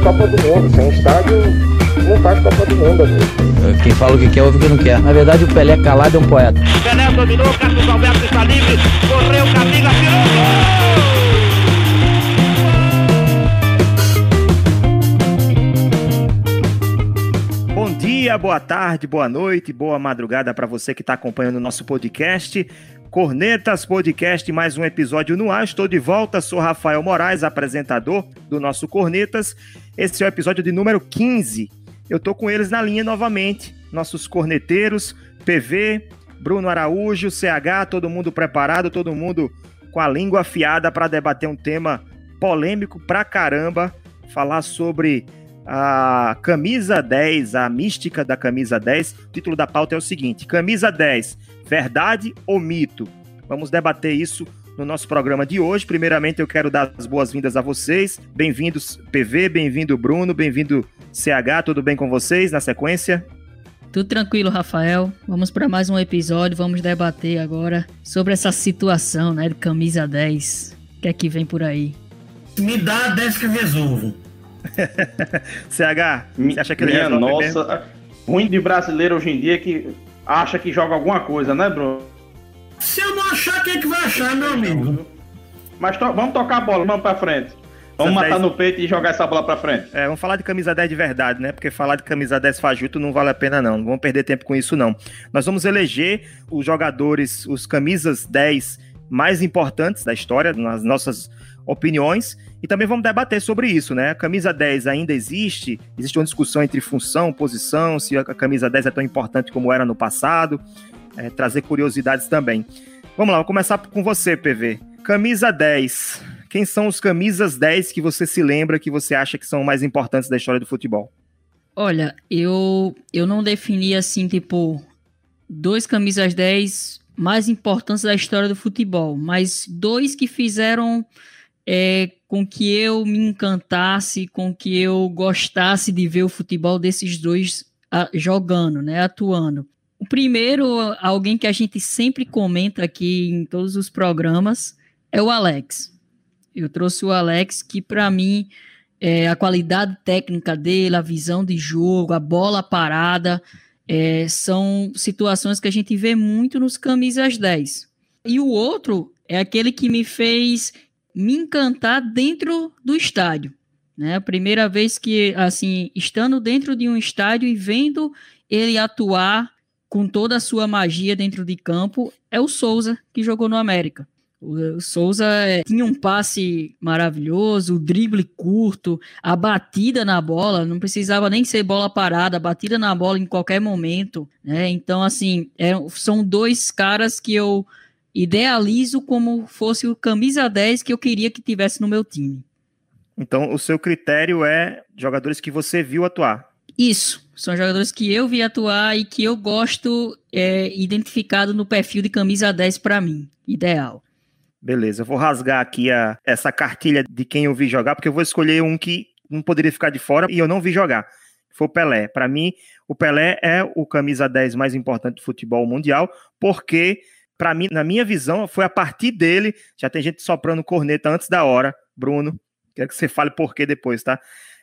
A Copa do Mundo. Sem estádio, não faz Copa do Mundo, amigo. Quem fala o que quer, ouve o que não quer. Na verdade, o Pelé calado é um poeta. Pelé dominou, Carlos Alberto está livre, correu, Camila, tirou gol! Bom dia, boa tarde, boa noite, boa madrugada para você que está acompanhando o nosso podcast. Cornetas Podcast, mais um episódio no ar. Estou de volta, sou Rafael Moraes, apresentador do nosso Cornetas. Esse é o episódio de número 15. Eu estou com eles na linha novamente, nossos corneteiros, PV, Bruno Araújo, CH, todo mundo preparado, todo mundo com a língua afiada para debater um tema polêmico pra caramba, falar sobre a camisa 10, a mística da camisa 10. O título da pauta é o seguinte: Camisa 10, verdade ou mito? Vamos debater isso no nosso programa de hoje. Primeiramente, eu quero dar as boas-vindas a vocês. Bem-vindos, PV, bem-vindo, Bruno, bem-vindo, CH. Tudo bem com vocês na sequência? Tudo tranquilo, Rafael. Vamos para mais um episódio. Vamos debater agora sobre essa situação, né, de camisa 10. O que é que vem por aí? Me dá 10 que eu resolvo. CH, você acha que ele Minha resolve nossa, mesmo? ruim de brasileiro hoje em dia que acha que joga alguma coisa, né, Bruno? Se eu não achar, quem é que vai achar, meu amigo? Mas to- vamos tocar a bola, vamos pra frente. Vamos matar 10 no peito e jogar essa bola pra frente. É, vamos falar de camisa 10 de verdade, né? Porque falar de camisa 10 fajuto não vale a pena, não. Não vamos perder tempo com isso, não. Nós vamos eleger os jogadores, os camisas 10 mais importantes da história, nas nossas opiniões, e também vamos debater sobre isso, né? A camisa 10 ainda existe? Existe uma discussão entre função, posição, se a camisa 10 é tão importante como era no passado, é, trazer curiosidades também. Vamos lá, vou começar com você, PV. Camisa 10. Quem são os camisas 10 que você se lembra que você acha que são mais importantes da história do futebol? Olha, eu, eu não defini assim, tipo, dois camisas 10 mais importantes da história do futebol, mas dois que fizeram é, com que eu me encantasse, com que eu gostasse de ver o futebol desses dois ah, jogando, né, atuando. O primeiro, alguém que a gente sempre comenta aqui em todos os programas, é o Alex. Eu trouxe o Alex, que para mim é, a qualidade técnica dele, a visão de jogo, a bola parada, é, são situações que a gente vê muito nos camisas 10. E o outro é aquele que me fez me encantar dentro do estádio. Né? A primeira vez que, assim, estando dentro de um estádio e vendo ele atuar com toda a sua magia dentro de campo, é o Souza, que jogou no América. O Souza é, tinha um passe maravilhoso, o drible curto, a batida na bola, não precisava nem ser bola parada, a batida na bola em qualquer momento. Né? Então, assim, é, são dois caras que eu idealizo como fosse o camisa 10 que eu queria que tivesse no meu time. Então, o seu critério é jogadores que você viu atuar. Isso, são jogadores que eu vi atuar e que eu gosto é, identificado no perfil de camisa 10 para mim, ideal. Beleza, eu vou rasgar aqui a, essa cartilha de quem eu vi jogar, porque eu vou escolher um que não poderia ficar de fora e eu não vi jogar. Foi o Pelé. Para mim, o Pelé é o camisa 10 mais importante do futebol mundial, porque, para mim, na minha visão, foi a partir dele. Já tem gente soprando corneta antes da hora, Bruno. Quero que você fale por quê depois, tá?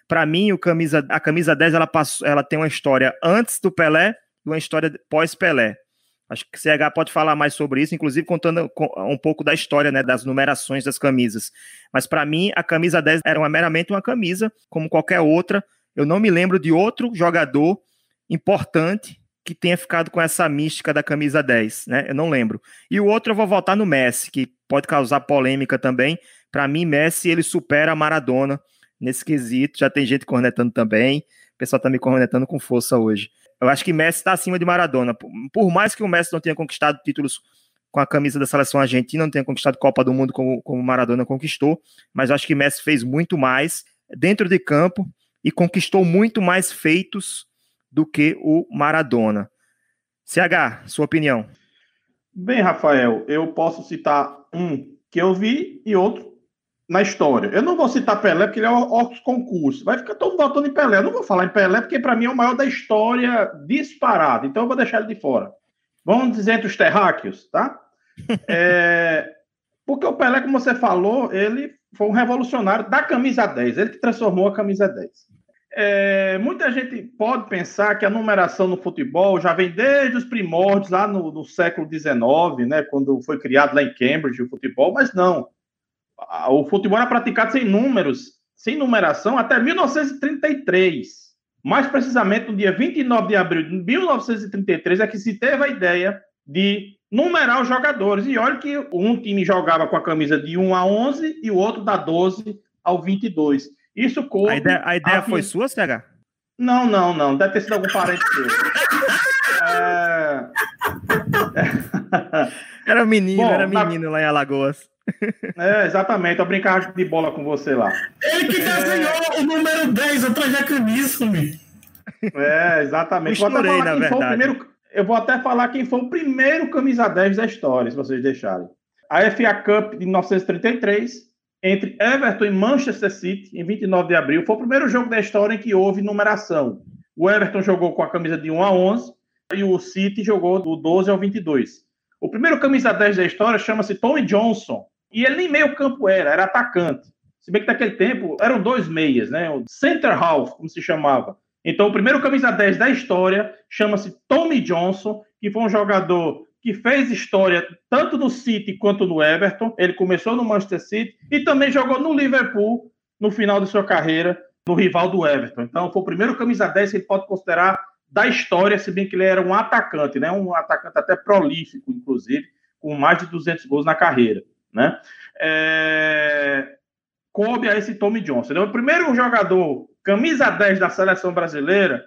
Para mim, o camisa, a camisa 10 ela, passou, ela tem uma história antes do Pelé e uma história pós-Pelé. Acho que o CH pode falar mais sobre isso, inclusive contando um pouco da história, né, das numerações das camisas. Mas para mim, a camisa 10 era uma, meramente uma camisa, como qualquer outra. Eu não me lembro de outro jogador importante que tenha ficado com essa mística da camisa 10, né? Eu não lembro. E o outro eu vou voltar no Messi, que pode causar polêmica também. Para mim, Messi ele supera a Maradona nesse quesito. Já tem gente cornetando também. O pessoal tá me cornetando com força hoje. Eu acho que Messi está acima de Maradona. Por mais que o Messi não tenha conquistado títulos com a camisa da seleção argentina, não tenha conquistado Copa do Mundo como, Maradona conquistou, mas eu acho que Messi fez muito mais dentro de campo e conquistou muito mais feitos do que o Maradona. CH, sua opinião? Bem, Rafael, eu posso citar um que eu vi e outro na história. Eu não vou citar Pelé porque ele é outro concurso. Vai ficar todo votando em Pelé. Eu não vou falar em Pelé porque para mim é o maior da história disparado. Então eu vou deixar ele de fora. Vamos dizer entre os terráqueos, tá? é... Porque o Pelé, como você falou, ele foi um revolucionário da camisa 10, ele que transformou a camisa 10. É, muita gente pode pensar que a numeração no futebol já vem desde os primórdios, lá no, no século XIX, né, quando foi criado lá em Cambridge o futebol, mas não. O futebol era praticado sem números, sem numeração, até 1933. Mais precisamente, no dia 29 de abril de 1933, é que se teve a ideia de numerar os jogadores. E olha que um time jogava com a camisa de 1 a 11 e o outro da 12 ao 22. Isso coube... A ideia, a ideia a... foi sua, CH? Não, não, não. Deve ter sido algum parente seu. é... Era menino, Bom, era menino na... lá em Alagoas. É, exatamente. Eu brincava de bola com você lá. Ele que desenhou é... o número 10 atrás da camisa, meu. É, exatamente. Misturei, na verdade. Primeiro... Eu vou até falar quem foi o primeiro camisa 10 da história, se vocês deixarem. A FA Cup de 1933, entre Everton e Manchester City, em 29 de abril, foi o primeiro jogo da história em que houve numeração. O Everton jogou com a camisa de 1 a 11 e o City jogou do 12 ao 22. O primeiro camisa 10 da história chama-se Tommy Johnson, e ele nem meio campo era, era atacante. Se bem que naquele tempo eram dois meias, né? O center half, como se chamava. Então, o primeiro camisa 10 da história chama-se Tommy Johnson, que foi um jogador que fez história tanto no City quanto no Everton. Ele começou no Manchester City e também jogou no Liverpool no final de sua carreira, no rival do Everton. Então, foi o primeiro camisa 10 que ele pode considerar da história, se bem que ele era um atacante, né? Um atacante até prolífico, inclusive, com mais de 200 gols na carreira né? É... Coube a esse Tommy Johnson. Ele é o primeiro jogador, camisa 10 da seleção brasileira,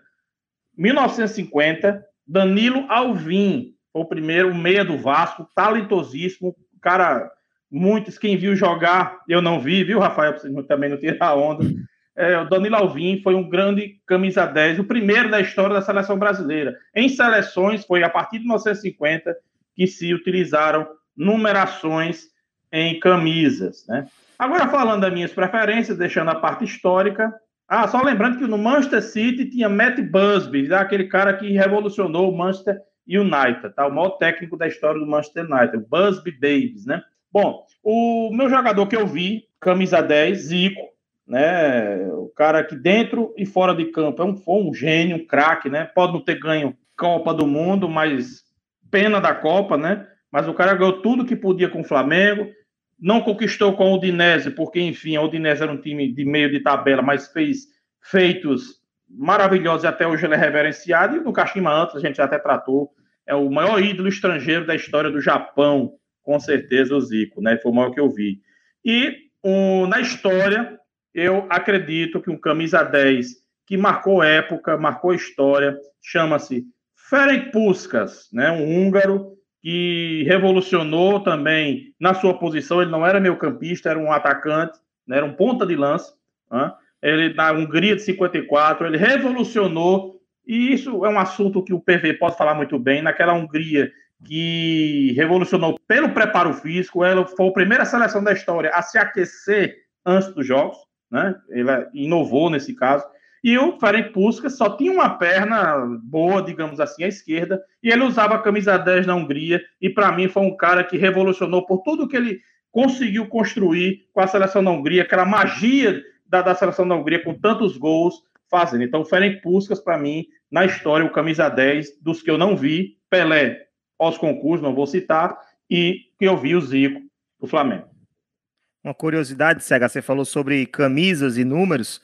1950, Danilo Alvim, foi o primeiro meia do Vasco, talentosíssimo, cara, muitos, quem viu jogar, eu não vi, viu, Rafael, também não tirar onda. É, o Danilo Alvim foi um grande camisa 10, o primeiro da história da seleção brasileira. Em seleções, foi a partir de 1950 que se utilizaram numerações em camisas, né? Agora falando das minhas preferências, deixando a parte histórica. Ah, só lembrando que no Manchester City tinha Matt Busby, né? aquele cara que revolucionou o Manchester United, tá? O maior técnico da história do Manchester United, Busby Davis, né? Bom, o meu jogador que eu vi, camisa 10, Zico, né? O cara que dentro e fora de campo é um, foi um gênio, um craque, né? Pode não ter ganho Copa do Mundo, mas pena da Copa, né? Mas o cara ganhou tudo que podia com o Flamengo, não conquistou com o Udinese, porque, enfim, a Udinese era um time de meio de tabela, mas fez feitos maravilhosos e até hoje ele é reverenciado. E no Kashima antes, a gente até tratou, é o maior ídolo estrangeiro da história do Japão, com certeza, o Zico, né? Foi o maior que eu vi. E um, na história, eu acredito que um camisa 10 que marcou época, marcou história, chama-se Ferenc Puskas, né? Um húngaro que revolucionou também na sua posição. Ele não era meio campista, era um atacante, né, era um ponta de lança. Né? Ele na Hungria de 54, ele revolucionou, e isso é um assunto que o PV pode falar muito bem. Naquela Hungria que revolucionou pelo preparo físico, ela foi a primeira seleção da história a se aquecer antes dos jogos, né? Ele inovou nesse caso. E o Ferenc Puskas só tinha uma perna boa, digamos assim, à esquerda, e ele usava a camisa 10 na Hungria, e para mim foi um cara que revolucionou por tudo que ele conseguiu construir com a seleção da Hungria, aquela magia da, da seleção da Hungria com tantos gols fazendo. Então, Ferenc Puskas, para mim, na história, o camisa 10 dos que eu não vi, Pelé, aos concursos, não vou citar, e que eu vi o Zico, do Flamengo. Uma curiosidade, Cega, você falou sobre camisas e números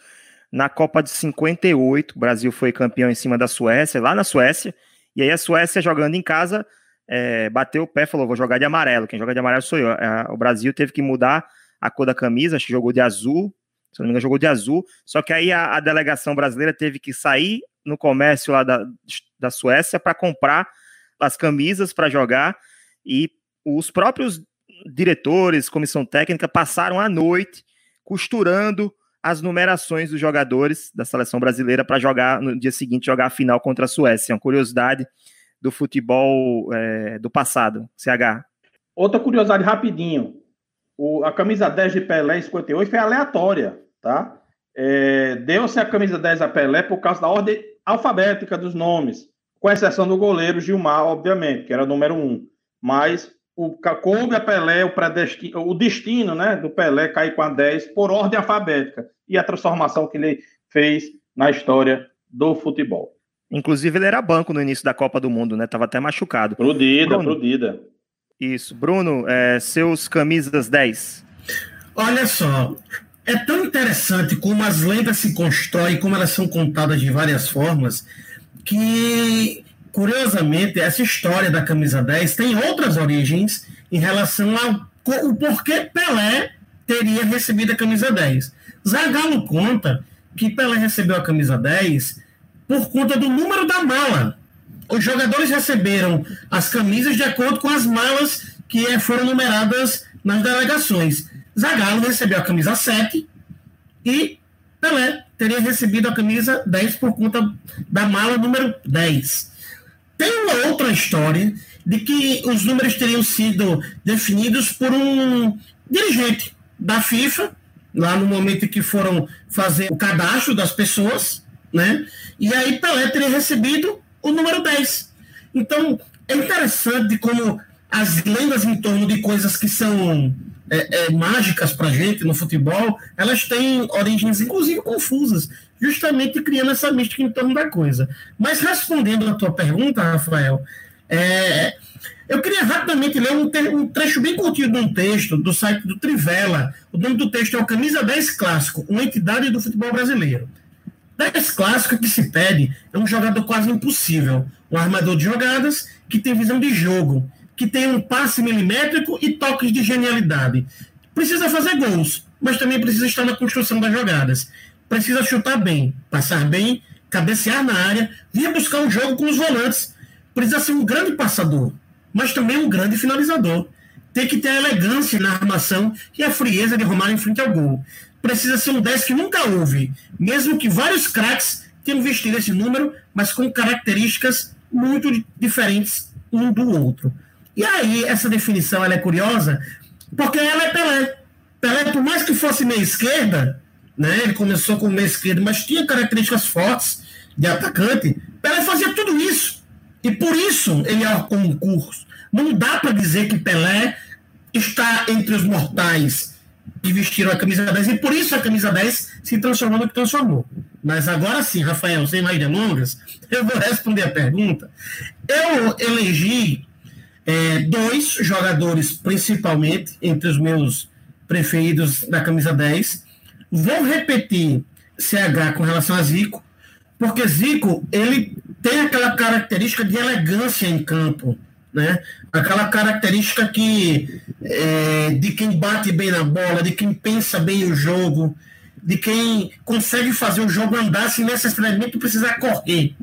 na Copa de 58. O Brasil foi campeão em cima da Suécia, lá na Suécia. E aí a Suécia jogando em casa, é, bateu o pé falou: vou jogar de amarelo. Quem joga de amarelo sou eu. É, o Brasil teve que mudar a cor da camisa, acho que jogou de azul. Se não me engano, jogou de azul. Só que aí a, a delegação brasileira teve que sair no comércio lá da, da Suécia para comprar as camisas para jogar. E os próprios diretores, comissão técnica, passaram a noite costurando as numerações dos jogadores da seleção brasileira para jogar no dia seguinte, jogar a final contra a Suécia. Uma curiosidade do futebol é, do passado, CH. Outra curiosidade rapidinho. O, a camisa 10 de Pelé em 58 foi aleatória, tá? É, Deu-se a camisa 10 a Pelé por causa da ordem alfabética dos nomes, com exceção do goleiro Gilmar, obviamente, que era número 1. Mas o coube a Pelé o, o destino né, do Pelé cair com a 10 por ordem alfabética e a transformação que ele fez na história do futebol. Inclusive, ele era banco no início da Copa do Mundo, né? Tava até machucado. Prudida, Bruno, prudida. Isso. Bruno, é, seus camisas 10. Olha só, é tão interessante como as lendas se constroem, como elas são contadas de várias formas, que curiosamente, essa história da camisa 10 tem outras origens em relação ao porquê Pelé teria recebido a camisa 10. Zagallo conta que Pelé recebeu a camisa 10 por conta do número da mala. Os jogadores receberam as camisas de acordo com as malas que foram numeradas nas delegações. Zagallo recebeu a camisa 7 e Pelé teria recebido a camisa 10 por conta da mala número 10. Tem uma outra história de que os números teriam sido definidos por um dirigente da FIFA, lá no momento em que foram fazer o cadastro das pessoas, né? E aí Pelé teria recebido o número 10. Então, é interessante como as lendas em torno de coisas que são é, é, mágicas para gente no futebol, elas têm origens, inclusive, confusas, justamente criando essa mística em torno da coisa. Mas respondendo a tua pergunta, Rafael, é, eu queria rapidamente ler um, um, trecho bem curtinho de um texto do site do Trivela. O nome do texto é o Camisa 10 Clássico, uma entidade do futebol brasileiro. 10 clássico que se pede é um jogador quase impossível, um armador de jogadas que tem visão de jogo, que tem um passe milimétrico e toques de genialidade. Precisa fazer gols, mas também precisa estar na construção das jogadas. Precisa chutar bem, passar bem, cabecear na área, vir buscar um jogo com os volantes. Precisa ser um grande passador, mas também um grande finalizador. Tem que ter a elegância na armação e a frieza de arrumar em frente ao gol. Precisa ser um 10 que nunca houve, mesmo que vários craques tenham vestido esse número, mas com características muito diferentes um do outro. E aí, essa definição ela é curiosa, porque ela é Pelé. Pelé, por mais que fosse meia esquerda, né, ele começou com meia esquerda, mas tinha características fortes de atacante, Pelé fazia tudo isso. E por isso ele é o concurso. Não dá para dizer que Pelé está entre os mortais que vestiram a camisa 10, e por isso a camisa 10 se transformou no que transformou. Mas agora sim, Rafael, sem mais delongas, eu vou responder a pergunta. Eu elegi é, dois jogadores, principalmente, entre os meus preferidos da camisa 10. Vou repetir CH com relação a Zico, porque Zico ele tem aquela característica de elegância em campo, né? Aquela característica que é, de quem bate bem na bola, de quem pensa bem o jogo, de quem consegue fazer o jogo andar sem necessariamente precisar correr,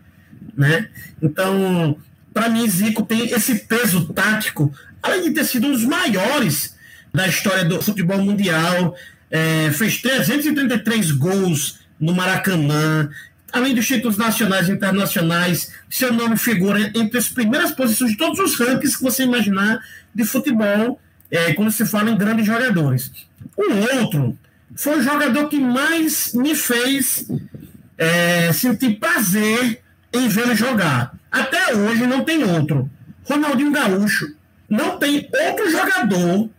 né? Então para mim, Zico tem esse peso tático, além de ter sido um dos maiores da história do futebol mundial. É, fez 333 gols no Maracanã, além dos títulos nacionais e internacionais, seu nome figura entre as primeiras posições de todos os rankings que você imaginar de futebol, é, quando se fala em grandes jogadores. O outro foi o jogador que mais me fez é, sentir prazer em vê-lo jogar. Até hoje não tem outro. Ronaldinho Gaúcho. Não tem outro jogador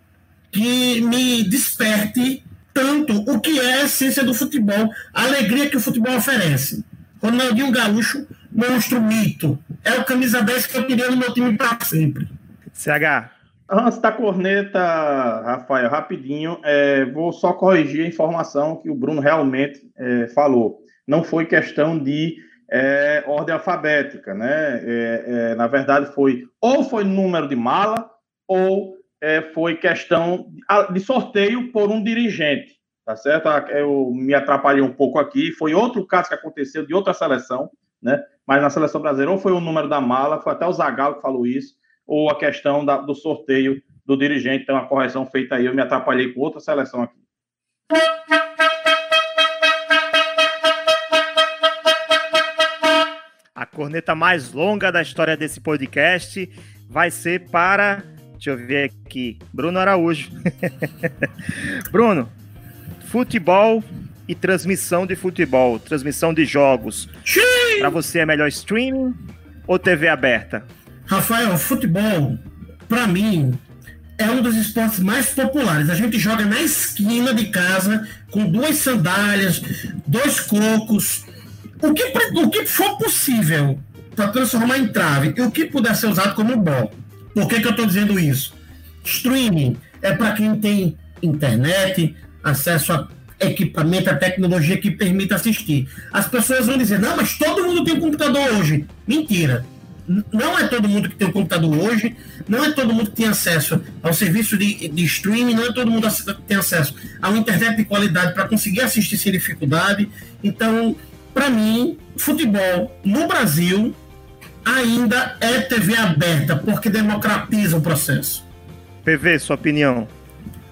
que me desperte tanto o que é a essência do futebol, a alegria que o futebol oferece. Ronaldinho Gaúcho, monstro mito. É o camisa 10 que eu queria no meu time para sempre. CH. Antes da corneta, Rafael, rapidinho, é, vou só corrigir a informação que o Bruno realmente é, falou. Não foi questão de é, ordem alfabética, né? É, é, na verdade, foi ou foi número de mala ou é, foi questão de sorteio por um dirigente, tá certo? Eu me atrapalhei um pouco aqui. Foi outro caso que aconteceu de outra seleção, né? Mas na seleção brasileira ou foi o número da mala, foi até o Zagallo que falou isso, ou a questão da, do sorteio do dirigente. Então, a correção feita aí, eu me atrapalhei com outra seleção aqui. A corneta mais longa da história desse podcast vai ser para. Deixa eu ver aqui. Bruno Araújo. Bruno, futebol e transmissão de futebol, transmissão de jogos. Para você é melhor streaming ou TV aberta? Rafael, futebol, para mim, é um dos esportes mais populares. A gente joga na esquina de casa com duas sandálias, dois cocos, o que, o que for possível para transformar em trave e o que puder ser usado como bom. Por que, que eu estou dizendo isso? Streaming é para quem tem internet, acesso a equipamento, a tecnologia que permita assistir. As pessoas vão dizer, não, mas todo mundo tem um computador hoje. Mentira. Não é todo mundo que tem um computador hoje, não é todo mundo que tem acesso ao serviço de, de streaming, não é todo mundo que tem acesso a uma internet de qualidade para conseguir assistir sem dificuldade. Então, para mim, futebol no Brasil ainda é TV aberta, porque democratiza o processo. PV, sua opinião?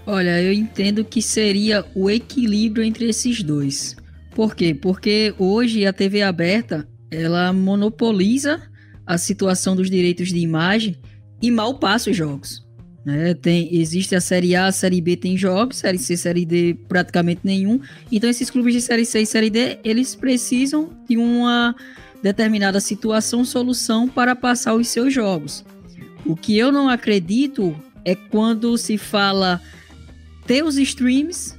Olha, eu entendo que seria o equilíbrio entre esses dois. Por quê? Porque hoje a TV aberta ela monopoliza a situação dos direitos de imagem e mal passa os jogos. Né? Tem, existe a Série A, a Série B tem jogos, Série C, Série D praticamente nenhum. Então esses clubes de Série C e Série D, eles precisam de uma determinada situação, solução para passar os seus jogos. O que eu não acredito é quando se fala ter os streams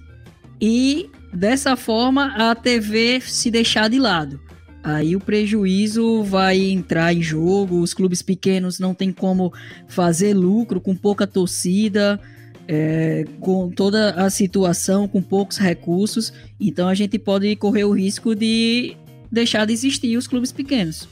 e dessa forma a TV se deixar de lado. Aí o prejuízo vai entrar em jogo, os clubes pequenos não tem como fazer lucro com pouca torcida, é, com toda a situação, com poucos recursos, então a gente pode correr o risco de deixar de existir os clubes pequenos.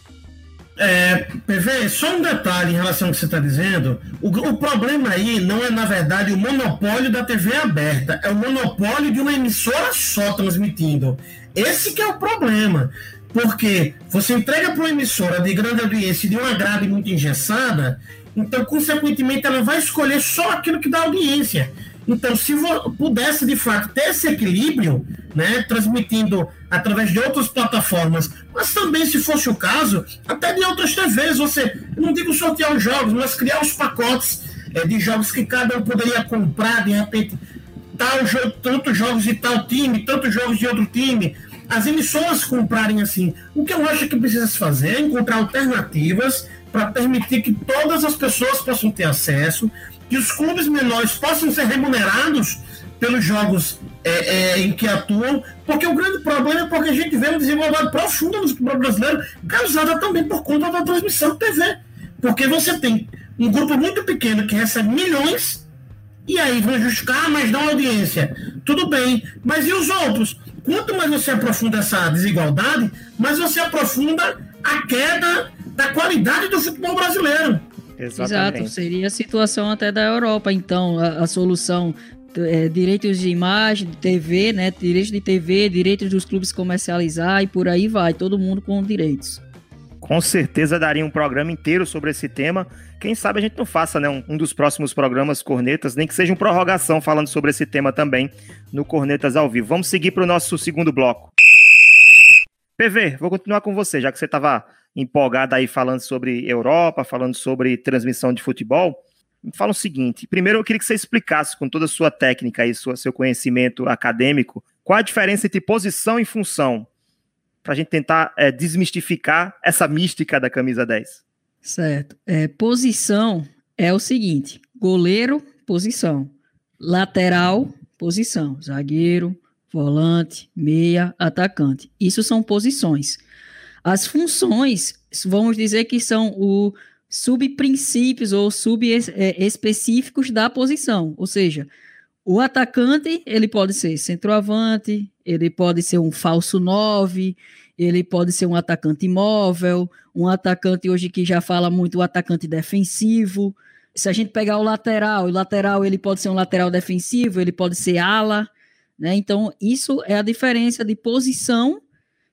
É, PV, só um detalhe em relação ao que você está dizendo. O, o, problema aí não é, na verdade, o monopólio da TV aberta, é o monopólio de uma emissora só transmitindo. Esse que é o problema. Porque você entrega para uma emissora de grande audiência de uma grade muito engessada, então, consequentemente, ela vai escolher só aquilo que dá audiência. Então, se pudesse de fato ter esse equilíbrio, né, transmitindo através de outras plataformas, mas também, se fosse o caso, até de outras TVs, você, não digo sortear os jogos, mas criar os pacotes é, de jogos que cada um poderia comprar, de repente, tal jogo, tantos jogos de tal time, tantos jogos de outro time. As emissoras comprarem assim. O que eu acho que precisa se fazer é encontrar alternativas para permitir que todas as pessoas possam ter acesso, que os clubes menores possam ser remunerados pelos jogos é, é, em que atuam, porque o grande problema é porque a gente vê uma desigualdade profunda no futebol brasileiro, causada também por conta da transmissão TV. Porque você tem um grupo muito pequeno que recebe milhões, e aí vão justificar, ah, mas dá audiência. Tudo bem, mas e os outros? Quanto mais você aprofunda essa desigualdade, mais você aprofunda a queda da qualidade do futebol brasileiro. Exatamente. Exato, seria a situação até da Europa, então, a, a solução é, direitos de imagem, de TV, né? Direitos de TV, direitos dos clubes comercializar e por aí vai, todo mundo com direitos. Com certeza daria um programa inteiro sobre esse tema. Quem sabe a gente não faça né, um, um dos próximos programas Cornetas, nem que seja uma prorrogação falando sobre esse tema também no Cornetas ao vivo. Vamos seguir para o nosso segundo bloco. PV, vou continuar com você, já que você estava empolgada aí falando sobre Europa, falando sobre transmissão de futebol. Me fala o seguinte: primeiro eu queria que você explicasse com toda a sua técnica e seu conhecimento acadêmico, qual a diferença entre posição e função, para a gente tentar é, desmistificar essa mística da camisa 10. Certo. É, posição é o seguinte: goleiro, posição. Lateral, posição. Zagueiro, volante, meia, atacante. Isso são posições. As funções, vamos dizer que são o subprincípios ou subespecíficos é, da posição, ou seja, o atacante, ele pode ser centroavante, ele pode ser um falso 9, ele pode ser um atacante imóvel, um atacante hoje que já fala muito o atacante defensivo. Se a gente pegar o lateral, o lateral ele pode ser um lateral defensivo, ele pode ser ala, né? Então, isso é a diferença de posição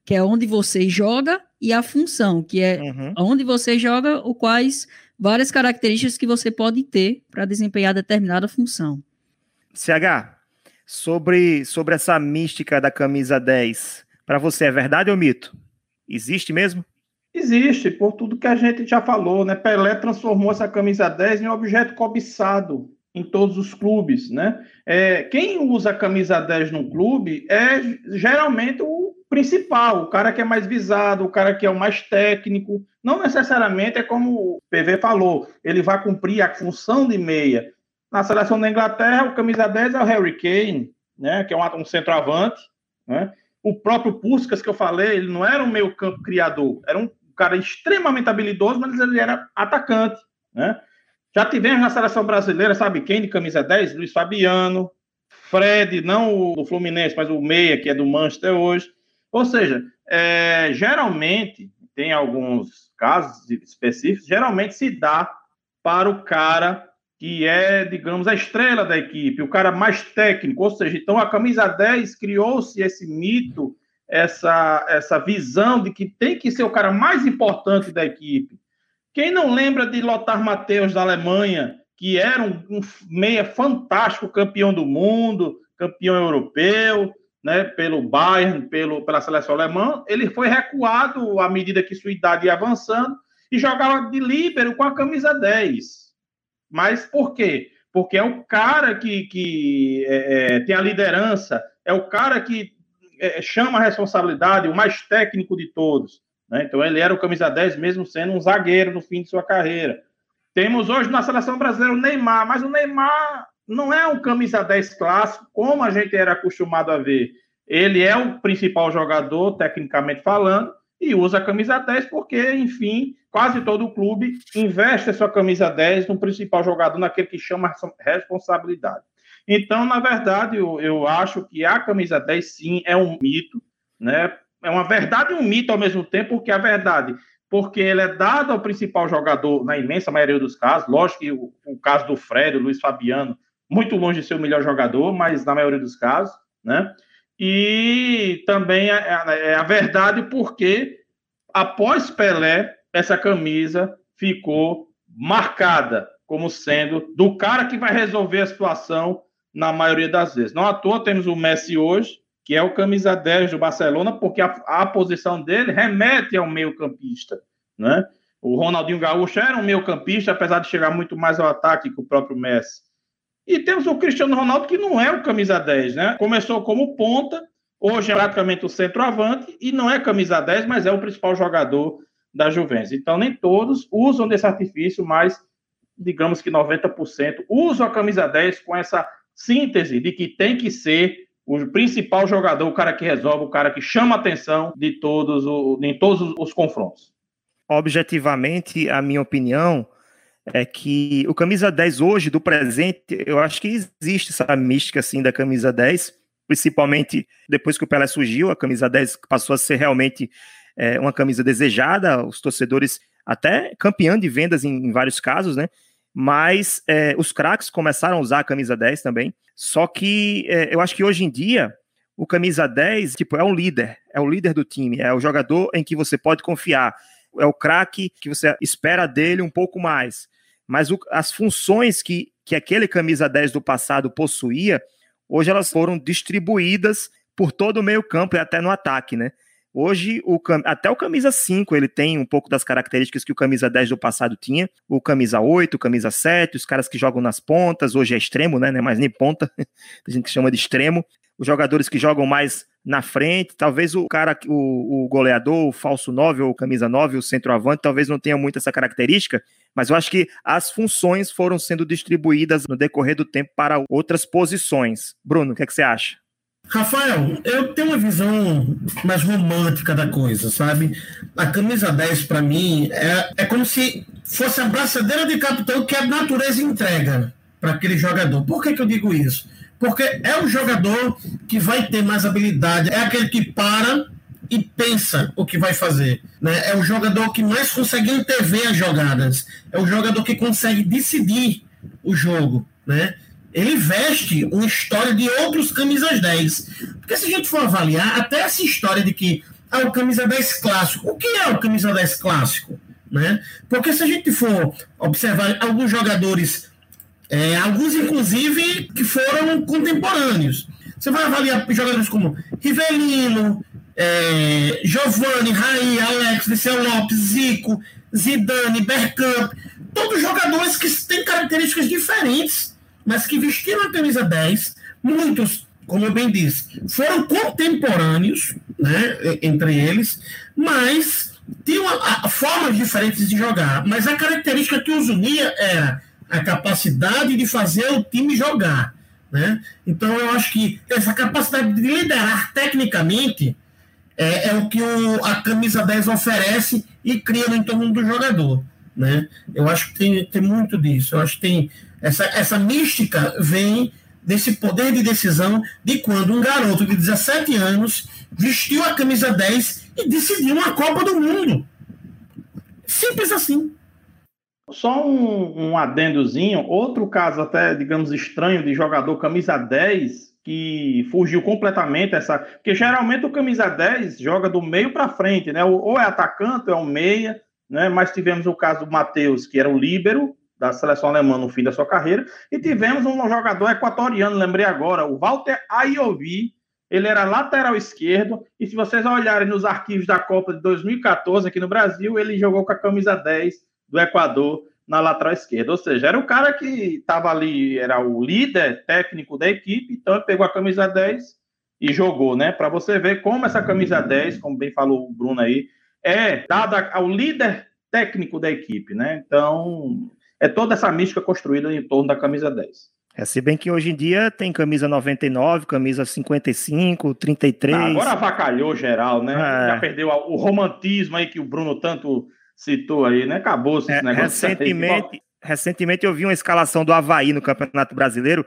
que é onde você joga, e a função, que é uhum. onde você joga, o quais várias características que você pode ter para desempenhar determinada função. CH, sobre, sobre essa mística da camisa 10, para você é verdade ou mito? Existe mesmo? Existe, por tudo que a gente já falou, né? Pelé transformou essa camisa 10 em um objeto cobiçado em todos os clubes, né? É, quem usa a camisa 10 no clube é geralmente o principal, o cara que é mais visado, o cara que é o mais técnico. Não necessariamente é como o PV falou, ele vai cumprir a função de meia. Na seleção da Inglaterra, o camisa 10 é o Harry Kane, né, que é um, um centroavante. Né? O próprio Puskas, que eu falei, ele não era um meio campo criador, era um cara extremamente habilidoso, mas ele era atacante. Né? Já tivemos na seleção brasileira, sabe quem de camisa 10? Luiz Fabiano, Fred, não o Fluminense, mas o Meia, que é do Manchester hoje. Ou seja, é, geralmente, tem alguns casos específicos, geralmente se dá para o cara que é, digamos, a estrela da equipe, o cara mais técnico, ou seja, então a camisa 10 criou-se esse mito, essa, essa visão de que tem que ser o cara mais importante da equipe. Quem não lembra de Lothar Matthäus da Alemanha, que era um, um meia fantástico, campeão do mundo, campeão europeu, né, pelo Bayern, pelo, pela seleção alemã, ele foi recuado à medida que sua idade ia avançando e jogava de líbero com a camisa 10. Mas por quê? Porque é o cara que, que é, é, tem a liderança, é o cara que é, chama a responsabilidade, o mais técnico de todos. Né? Então ele era o camisa 10, mesmo sendo um zagueiro no fim de sua carreira. Temos hoje na seleção brasileira o Neymar, mas o Neymar não é um camisa 10 clássico, como a gente era acostumado a ver. Ele é o principal jogador, tecnicamente falando, e usa a camisa 10 porque, enfim, quase todo clube investe a sua camisa 10 no principal jogador, naquele que chama responsabilidade. Então, na verdade, eu, eu acho que a camisa 10 sim é um mito, né? É uma verdade e um mito ao mesmo tempo, porque a verdade, porque ele é dado ao principal jogador na imensa maioria dos casos, lógico que o, o caso do Fred, o Luiz Fabiano, muito longe de ser o melhor jogador, mas na maioria dos casos, né? E também é, é, é a verdade porque após Pelé, essa camisa ficou marcada como sendo do cara que vai resolver a situação na maioria das vezes. Não à toa temos o Messi hoje, que é o camisa 10 do Barcelona, porque a, a posição dele remete ao meio-campista, né? O Ronaldinho Gaúcho era um meio-campista, apesar de chegar muito mais ao ataque que o próprio Messi. E temos o Cristiano Ronaldo, que não é o camisa 10, né? Começou como ponta, hoje é praticamente o centroavante, e não é camisa 10, mas é o principal jogador da Juventus. Então, nem todos usam desse artifício, mas digamos que 90% usam a camisa 10 com essa síntese de que tem que ser o principal jogador, o cara que resolve, o cara que chama a atenção de todos, o, em todos os confrontos. Objetivamente, a minha opinião, é que o camisa 10 hoje, do presente, eu acho que existe essa mística assim da camisa 10, principalmente depois que o Pelé surgiu, a camisa 10 passou a ser realmente é, uma camisa desejada, os torcedores até campeão de vendas em, em vários casos, né? Mas é, os craques começaram a usar a camisa 10 também. Só que é, eu acho que hoje em dia o camisa 10 tipo, é um líder, é o líder do time, é o jogador em que você pode confiar, é o craque que você espera dele um pouco mais mas o, as funções que, que aquele camisa 10 do passado possuía, hoje elas foram distribuídas por todo o meio campo e até no ataque, né? Hoje, o, até o camisa 5 ele tem um pouco das características que o camisa 10 do passado tinha. O camisa 8, o camisa 7, os caras que jogam nas pontas, hoje é extremo, né? Não é mais nem ponta, tem gente chama de extremo. Os jogadores que jogam mais na frente, talvez o cara, o, o goleador, o falso 9 ou camisa 9, o centroavante, talvez não tenha muito essa característica, mas eu acho que as funções foram sendo distribuídas no decorrer do tempo para outras posições. Bruno, o que, é que você acha? Rafael, eu tenho uma visão mais romântica da coisa, sabe? A camisa 10, para mim, é, é como se fosse a braçadeira de capitão que a natureza entrega para aquele jogador. Por que, que eu digo isso? Porque é o jogador que vai ter mais habilidade, é aquele que para e pensa o que vai fazer. Né? É o jogador que mais consegue intervir as jogadas. É o jogador que consegue decidir o jogo. Né? Ele veste uma história de outros camisas 10. Porque se a gente for avaliar, até essa história de que ah, o camisa 10 clássico. O que é o camisa 10 clássico? Né? Porque se a gente for observar alguns jogadores é, alguns, inclusive, que foram contemporâneos. Você vai avaliar jogadores como Rivelino, é, Giovanni, Raí, Alex, Liceu Lopes, Zico, Zidane, Bergkamp, todos jogadores que têm características diferentes, mas que vestiram a camisa 10, muitos, como eu bem disse, foram contemporâneos, né, entre eles, mas tinham formas diferentes de jogar, mas a característica que os unia era a capacidade de fazer o time jogar. Né? Então, eu acho que essa capacidade de liderar tecnicamente é, é o que o, a camisa 10 oferece e cria no entorno do jogador. Né? Eu acho que tem, tem muito disso. Eu acho que tem essa, essa mística vem desse poder de decisão de quando um garoto de 17 anos vestiu a camisa 10 e decidiu uma Copa do Mundo. Simples assim. Só um, um adendozinho, outro caso até, digamos, estranho de jogador camisa 10 que fugiu completamente essa. Porque geralmente o camisa 10 joga do meio para frente, né? Ou é atacante, ou é um meia, né? Mas tivemos o caso do Matheus, que era o líbero da seleção alemã no fim da sua carreira, e tivemos um jogador equatoriano, lembrei agora, o Walter Ayovi, ele era lateral esquerdo, e se vocês olharem nos arquivos da Copa de 2014 aqui no Brasil, ele jogou com a camisa 10 do Equador na lateral esquerda. Ou seja, era o cara que estava ali, era o líder técnico da equipe, então ele pegou a camisa 10 e jogou, né? Para você ver como essa camisa 10, como bem falou o Bruno aí, é dada ao líder técnico da equipe, né? Então, é toda essa mística construída em torno da camisa 10. É, se bem que hoje em dia tem camisa 99, camisa 55, 33. Ah, agora avacalhou geral, né? É. Já perdeu o romantismo aí que o Bruno tanto citou aí, né? Acabou esse é, negócio. Recentemente, recentemente eu vi uma escalação do Havaí no Campeonato Brasileiro.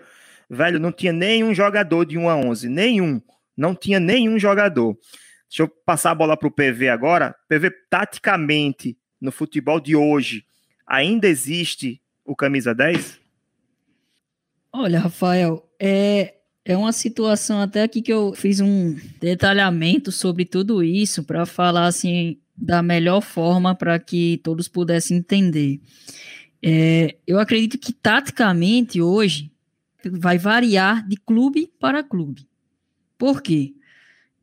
Velho, não tinha nenhum jogador de 1 a 11. Nenhum. Não tinha nenhum jogador. Deixa eu passar a bola para o PV agora. PV, taticamente, no futebol de hoje, ainda existe o camisa 10? Olha, Rafael, é, é uma situação até aqui que eu fiz um detalhamento sobre tudo isso para falar assim da melhor forma para que todos pudessem entender. É, eu acredito que taticamente hoje vai variar de clube para clube. Por quê?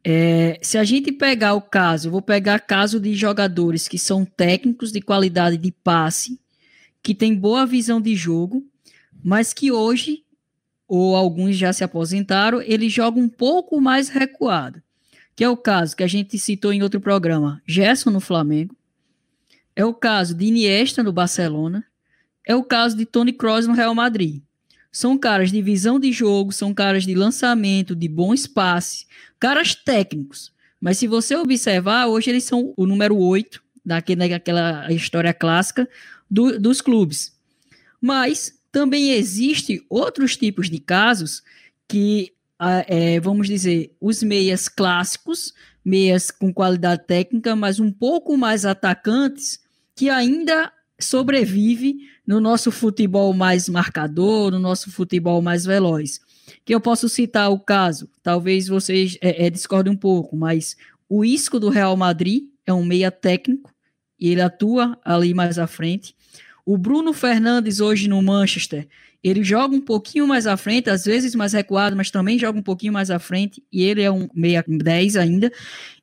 É, se a gente pegar o caso, vou pegar caso de jogadores que são técnicos de qualidade de passe, que tem boa visão de jogo, mas que hoje, ou alguns já se aposentaram, eles jogam um pouco mais recuado que é o caso que a gente citou em outro programa, Gerson no Flamengo, é o caso de Iniesta no Barcelona, é o caso de Tony Kroos no Real Madrid. São caras de visão de jogo, são caras de lançamento, de bom espaço, caras técnicos. Mas se você observar, hoje eles são o número 8 daquele, daquela história clássica do, dos clubes. Mas também existe outros tipos de casos que é, vamos dizer, os meias clássicos, meias com qualidade técnica, mas um pouco mais atacantes, que ainda sobrevive no nosso futebol mais marcador, no nosso futebol mais veloz. Que eu posso citar o caso, talvez vocês é, é, discordem um pouco, mas o Isco do Real Madrid é um meia técnico e ele atua ali mais à frente. O Bruno Fernandes hoje no Manchester ele joga um pouquinho mais à frente, às vezes mais recuado, mas também joga um pouquinho mais à frente, e ele é um meia 10 ainda.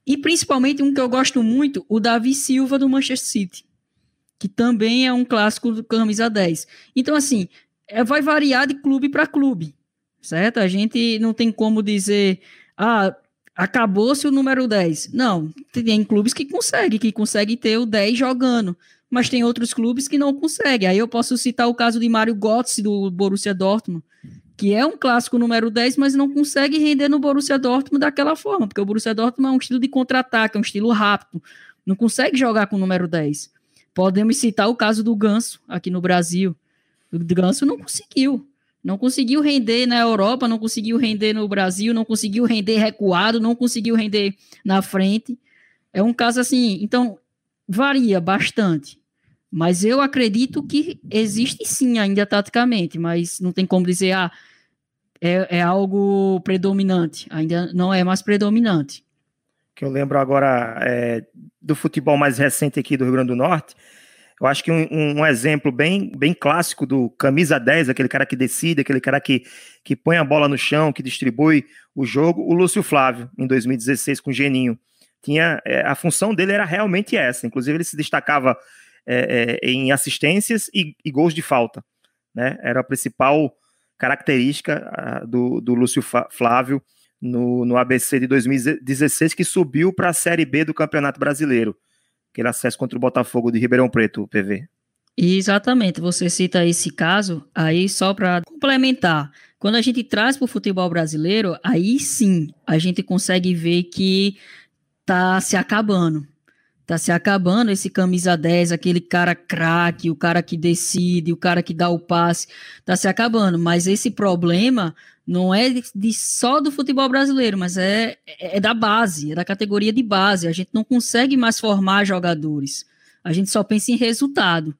E principalmente um que eu gosto muito, o Davi Silva do Manchester City, que também é um clássico do camisa 10. Então, assim, é, vai variar de clube para clube, certo? A gente não tem como dizer, ah, acabou-se o número 10. Não, tem clubes que conseguem, que conseguem ter o 10 jogando mas tem outros clubes que não conseguem. Aí eu posso citar o caso de Mário Götze, do Borussia Dortmund, que é um clássico número 10, mas não consegue render no Borussia Dortmund daquela forma, porque o Borussia Dortmund é um estilo de contra-ataque, é um estilo rápido, não consegue jogar com o número 10. Podemos citar o caso do Ganso, aqui no Brasil. O Ganso não conseguiu. Não conseguiu render na Europa, não conseguiu render no Brasil, não conseguiu render recuado, não conseguiu render na frente. É um caso assim, então varia bastante. Mas eu acredito que existe sim ainda taticamente, mas não tem como dizer, ah, é, é algo predominante. Ainda não é mais predominante. Que eu lembro agora é, do futebol mais recente aqui do Rio Grande do Norte. Eu acho que um, um, exemplo bem, bem clássico do camisa 10, aquele cara que decide, aquele cara que, que põe a bola no chão, que distribui o jogo, o Lúcio Flávio, em 2016, com o Geninho tinha é, a função dele era realmente essa. Inclusive, ele se destacava é, é, em assistências e, e, gols de falta. Né? Era a principal característica a, do, do Lúcio Flávio no, no ABC de 2016, que subiu para a Série B do Campeonato Brasileiro. Aquele acesso contra o Botafogo de Ribeirão Preto, PV. Exatamente, você cita esse caso, aí só para complementar, quando a gente traz para o futebol brasileiro, aí sim a gente consegue ver que tá se acabando. Tá se acabando esse camisa 10, aquele cara craque, o cara que decide, o cara que dá o passe, tá se acabando. Mas esse problema não é de, só do futebol brasileiro, mas é, é da base, é da categoria de base. A gente não consegue mais formar jogadores. A gente só pensa em resultado.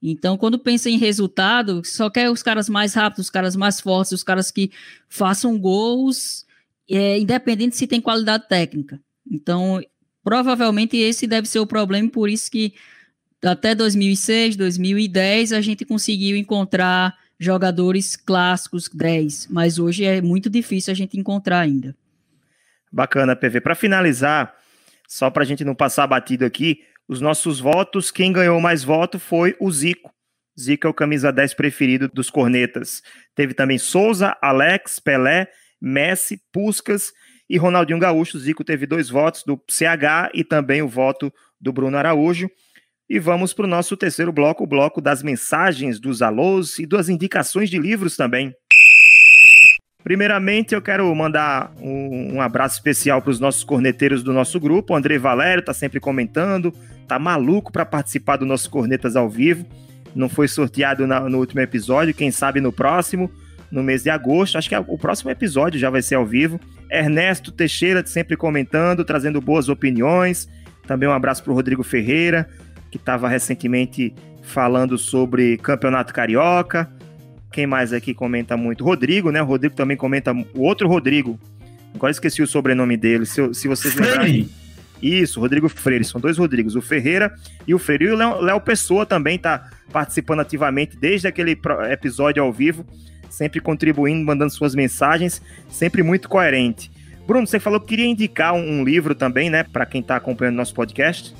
Então, quando pensa em resultado, só quer os caras mais rápidos, os caras mais fortes, os caras que façam gols, é, independente se tem qualidade técnica. Então, provavelmente esse deve ser o problema, por isso que até 2006, 2010 a gente conseguiu encontrar jogadores clássicos 10, mas hoje é muito difícil a gente encontrar ainda. Bacana, PV. Para finalizar, só para a gente não passar batido aqui, os nossos votos, quem ganhou mais voto foi o Zico. Zico é o camisa 10 preferido dos cornetas. Teve também Souza, Alex, Pelé, Messi, Puscas e Ronaldinho Gaúcho. Zico teve dois votos do CH e também o voto do Bruno Araújo. E vamos para o nosso terceiro bloco, o bloco das mensagens, dos alôs e das indicações de livros também. Primeiramente, eu quero mandar um, um abraço especial para os nossos corneteiros do nosso grupo. O André Valério está sempre comentando, tá maluco para participar do nosso Cornetas ao vivo. Não foi sorteado na, no último episódio, quem sabe no próximo, no mês de agosto. Acho que o próximo episódio já vai ser ao vivo. Ernesto Teixeira sempre comentando, trazendo boas opiniões. Também um abraço para o Rodrigo Ferreira, que estava recentemente falando sobre campeonato carioca. Quem mais aqui comenta muito? Rodrigo, né? O Rodrigo também comenta. O outro Rodrigo. Agora esqueci o sobrenome dele. Se, se vocês lembrarem. Isso, Rodrigo Freire. São dois Rodrigos, o Ferreira e o Freire. E o Léo Pessoa também está participando ativamente desde aquele episódio ao vivo, sempre contribuindo, mandando suas mensagens, sempre muito coerente. Bruno, você falou que queria indicar um, um livro também, né, para quem está acompanhando nosso podcast.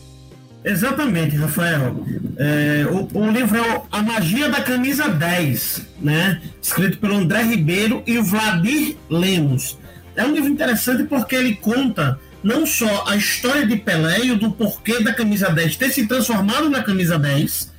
Exatamente, Rafael. É, o, o, livro é A Magia da Camisa 10, né? Escrito pelo André Ribeiro e o Vladir Lemos. É um livro interessante porque ele conta não só a história de Pelé e do porquê da camisa 10 ter se transformado na camisa 10,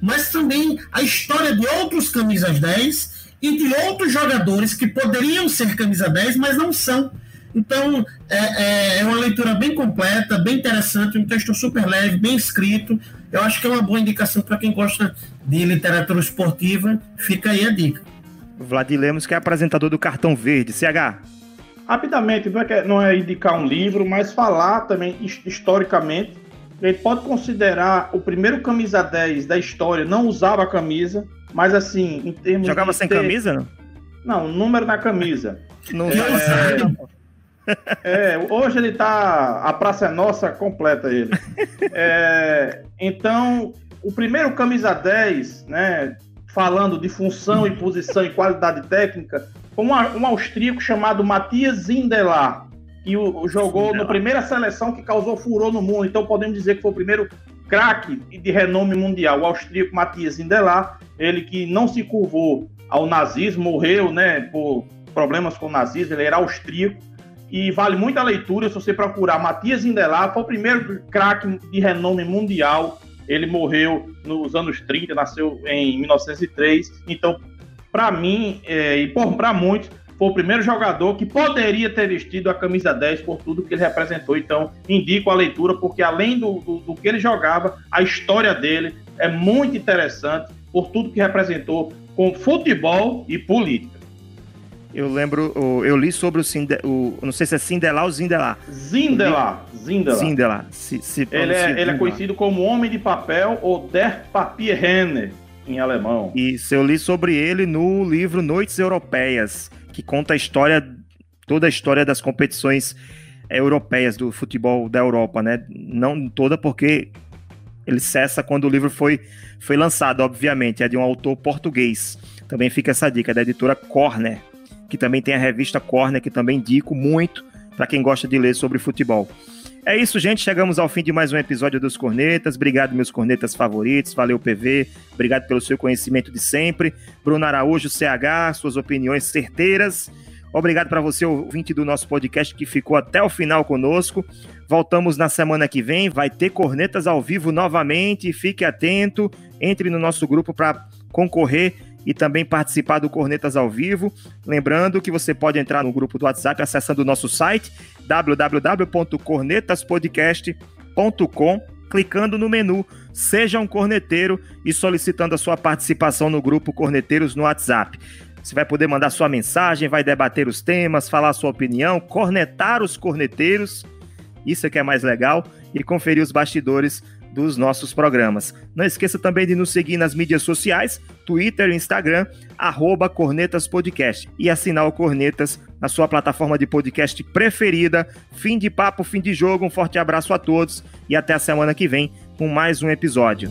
mas também a história de outros camisas 10 e de outros jogadores que poderiam ser camisa 10, mas não são. Então, é, é, é uma leitura bem completa, bem interessante, um texto super leve, bem escrito. Eu acho que é uma boa indicação para quem gosta de literatura esportiva. Fica aí a dica. Vladir Lemos, que é apresentador do Cartão Verde. CH. Rapidamente, não é, não é indicar um livro, mas falar também historicamente. A gente pode considerar o primeiro camisa 10 da história, não usava camisa, mas assim, em termos Jogava sem ter... camisa, não? Não, número na camisa. Não é, é, hoje ele tá. A praça é nossa completa ele. É, então, o primeiro camisa 10, né? Falando de função e posição e qualidade técnica, foi um, um austríaco chamado Matias Zindelar, que o, o jogou na primeira seleção que causou furor no mundo. Então podemos dizer que foi o primeiro craque de renome mundial, o austríaco Matias Zindelar, ele que não se curvou ao nazismo, morreu, né, por problemas com o nazismo, ele era austríaco e vale muito a leitura se você procurar Matias Indelar, foi o primeiro craque de renome mundial. Ele morreu nos anos 30, nasceu em 1903. Então, para mim é, e para muitos, foi o primeiro jogador que poderia ter vestido a camisa 10 por tudo que ele representou. Então, indico a leitura, porque além do, do, do que ele jogava, a história dele é muito interessante por tudo que representou com futebol e política. Eu lembro, eu li sobre o, Cinde, o não sei se é Sindelar ou Zindelar. Zindelar. Zindelar. Zindelar. Se, se ele, é, ele é conhecido como Homem de Papel ou Der Papierrenner em alemão. Isso, eu li sobre ele no livro Noites Europeias, que conta a história, toda a história das competições europeias do futebol da Europa, né? Não toda porque ele cessa quando o livro foi, foi lançado, obviamente, é de um autor português. Também fica essa dica, é da editora Corner que também tem a revista Corner, que também indico muito para quem gosta de ler sobre futebol. É isso, gente. Chegamos ao fim de mais um episódio dos Cornetas. Obrigado, meus cornetas favoritos. Valeu, PV. Obrigado pelo seu conhecimento de sempre. Bruno Araújo, CH, suas opiniões certeiras. Obrigado para você, ouvinte do nosso podcast, que ficou até o final conosco. Voltamos na semana que vem. Vai ter cornetas ao vivo novamente. Fique atento. Entre no nosso grupo para concorrer e também participar do Cornetas ao Vivo. Lembrando que você pode entrar no grupo do WhatsApp acessando o nosso site www.cornetaspodcast.com, clicando no menu Seja um Corneteiro e solicitando a sua participação no grupo Corneteiros no WhatsApp. Você vai poder mandar sua mensagem, vai debater os temas, falar sua opinião, cornetar os corneteiros. Isso é que é mais legal e conferir os bastidores dos nossos programas. Não esqueça também de nos seguir nas mídias sociais, Twitter e Instagram, arroba Cornetas Podcast. E assinar o Cornetas na sua plataforma de podcast preferida. Fim de papo, fim de jogo. Um forte abraço a todos e até a semana que vem com mais um episódio.